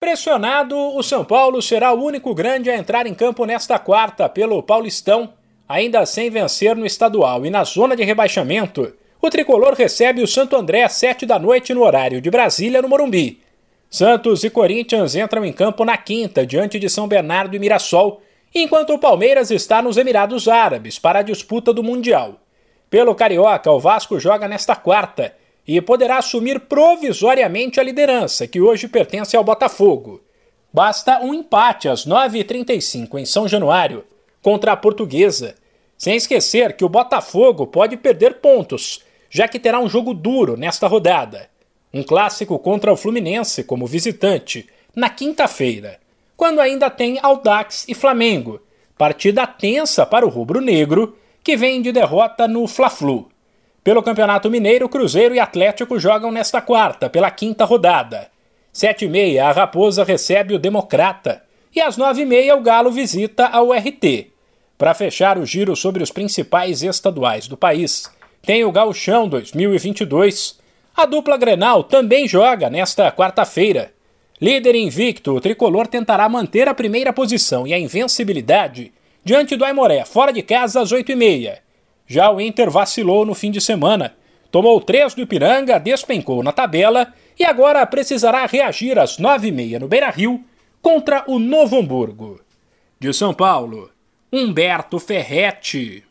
Pressionado, o São Paulo será o único grande a entrar em campo nesta quarta pelo Paulistão, ainda sem vencer no estadual e na zona de rebaixamento. O tricolor recebe o Santo André às sete da noite no horário de Brasília, no Morumbi. Santos e Corinthians entram em campo na quinta, diante de São Bernardo e Mirassol, enquanto o Palmeiras está nos Emirados Árabes para a disputa do Mundial. Pelo Carioca, o Vasco joga nesta quarta e poderá assumir provisoriamente a liderança, que hoje pertence ao Botafogo. Basta um empate às 9h35 em São Januário contra a Portuguesa. Sem esquecer que o Botafogo pode perder pontos, já que terá um jogo duro nesta rodada. Um clássico contra o Fluminense como visitante, na quinta-feira, quando ainda tem Audax e Flamengo, partida tensa para o rubro-negro, que vem de derrota no Fla-Flu. Pelo Campeonato Mineiro, Cruzeiro e Atlético jogam nesta quarta, pela quinta rodada. Sete e meia, a Raposa recebe o Democrata. E às nove e meia, o Galo visita a URT. Para fechar o giro sobre os principais estaduais do país, tem o Gauchão 2022. A dupla Grenal também joga nesta quarta-feira. Líder invicto, o tricolor tentará manter a primeira posição e a invencibilidade diante do Aimoré, fora de casa às oito e meia. Já o Inter vacilou no fim de semana. Tomou três do Ipiranga, despencou na tabela e agora precisará reagir às nove e meia no Beira-Rio contra o Novo Hamburgo. De São Paulo, Humberto Ferretti.